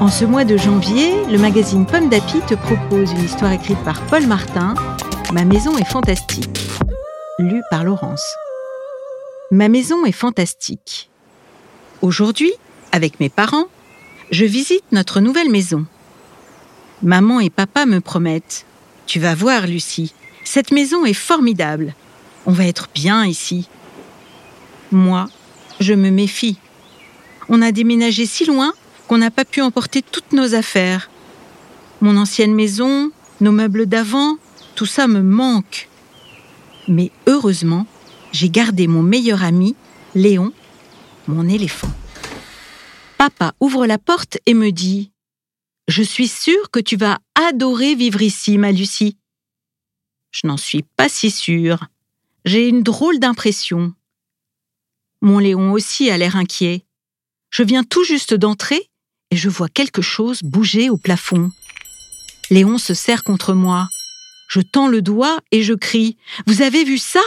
En ce mois de janvier, le magazine Pomme d'Api te propose une histoire écrite par Paul Martin, Ma maison est fantastique, lue par Laurence. Ma maison est fantastique. Aujourd'hui, avec mes parents, je visite notre nouvelle maison. Maman et papa me promettent Tu vas voir, Lucie, cette maison est formidable. On va être bien ici. Moi, je me méfie. On a déménagé si loin qu'on n'a pas pu emporter toutes nos affaires. Mon ancienne maison, nos meubles d'avant, tout ça me manque. Mais heureusement, j'ai gardé mon meilleur ami, Léon, mon éléphant. Papa ouvre la porte et me dit Je suis sûre que tu vas adorer vivre ici, ma Lucie. Je n'en suis pas si sûre. J'ai une drôle d'impression. Mon Léon aussi a l'air inquiet. Je viens tout juste d'entrer et je vois quelque chose bouger au plafond. Léon se serre contre moi. Je tends le doigt et je crie Vous avez vu ça?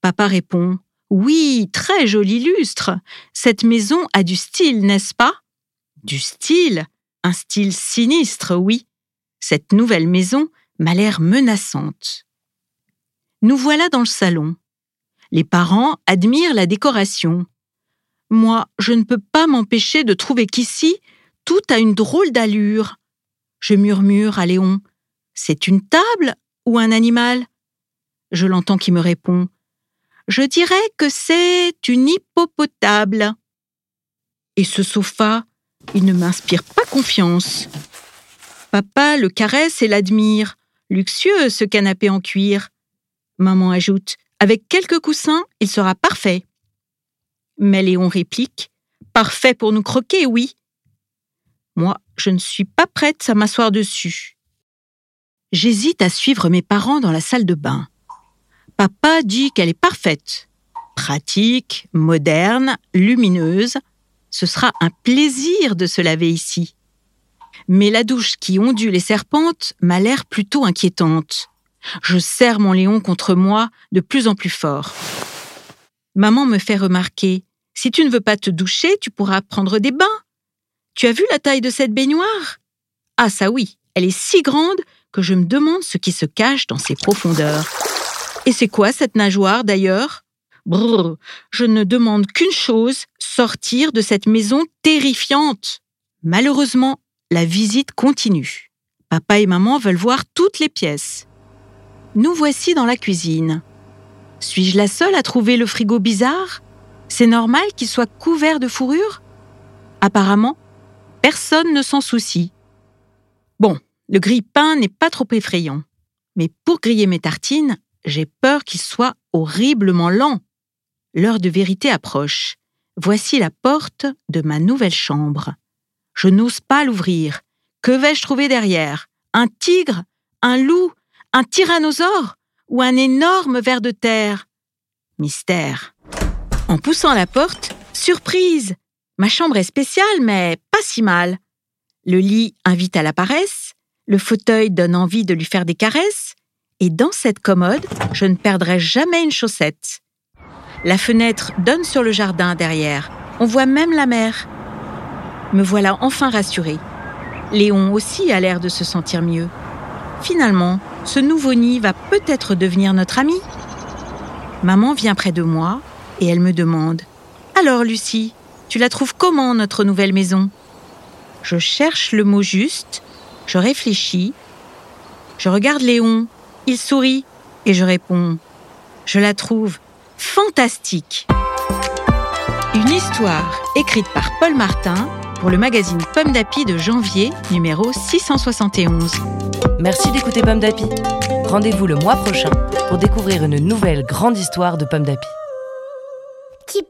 Papa répond Oui, très joli lustre. Cette maison a du style, n'est-ce pas? Du style? Un style sinistre, oui. Cette nouvelle maison m'a l'air menaçante. Nous voilà dans le salon. Les parents admirent la décoration. Moi, je ne peux pas m'empêcher de trouver qu'ici, tout a une drôle d'allure. Je murmure à Léon. C'est une table ou un animal? Je l'entends qui me répond. Je dirais que c'est une hippopotable. Et ce sofa, il ne m'inspire pas confiance. Papa le caresse et l'admire. Luxueux ce canapé en cuir. Maman ajoute. Avec quelques coussins, il sera parfait. Mais Léon réplique Parfait pour nous croquer, oui. Moi, je ne suis pas prête à m'asseoir dessus. J'hésite à suivre mes parents dans la salle de bain. Papa dit qu'elle est parfaite. Pratique, moderne, lumineuse. Ce sera un plaisir de se laver ici. Mais la douche qui ondule et serpente m'a l'air plutôt inquiétante. Je serre mon Léon contre moi de plus en plus fort. Maman me fait remarquer si tu ne veux pas te doucher, tu pourras prendre des bains. Tu as vu la taille de cette baignoire? Ah ça oui, elle est si grande que je me demande ce qui se cache dans ses profondeurs. Et c'est quoi cette nageoire d'ailleurs? Brrr, je ne demande qu'une chose, sortir de cette maison terrifiante. Malheureusement, la visite continue. Papa et maman veulent voir toutes les pièces. Nous voici dans la cuisine. Suis-je la seule à trouver le frigo bizarre? C'est normal qu'il soit couvert de fourrure? Apparemment, personne ne s'en soucie. Bon, le grille-pain n'est pas trop effrayant. Mais pour griller mes tartines, j'ai peur qu'il soit horriblement lent. L'heure de vérité approche. Voici la porte de ma nouvelle chambre. Je n'ose pas l'ouvrir. Que vais-je trouver derrière? Un tigre? Un loup? Un tyrannosaure? Ou un énorme ver de terre? Mystère. En poussant la porte, surprise Ma chambre est spéciale, mais pas si mal. Le lit invite à la paresse, le fauteuil donne envie de lui faire des caresses, et dans cette commode, je ne perdrai jamais une chaussette. La fenêtre donne sur le jardin derrière. On voit même la mer. Me voilà enfin rassurée. Léon aussi a l'air de se sentir mieux. Finalement, ce nouveau nid va peut-être devenir notre ami. Maman vient près de moi, et elle me demande Alors, Lucie, tu la trouves comment, notre nouvelle maison? Je cherche le mot juste, je réfléchis, je regarde Léon, il sourit, et je réponds Je la trouve fantastique. Une histoire écrite par Paul Martin pour le magazine Pomme d'Api de janvier, numéro 671. Merci d'écouter Pomme d'Api. Rendez-vous le mois prochain pour découvrir une nouvelle grande histoire de Pomme d'Api.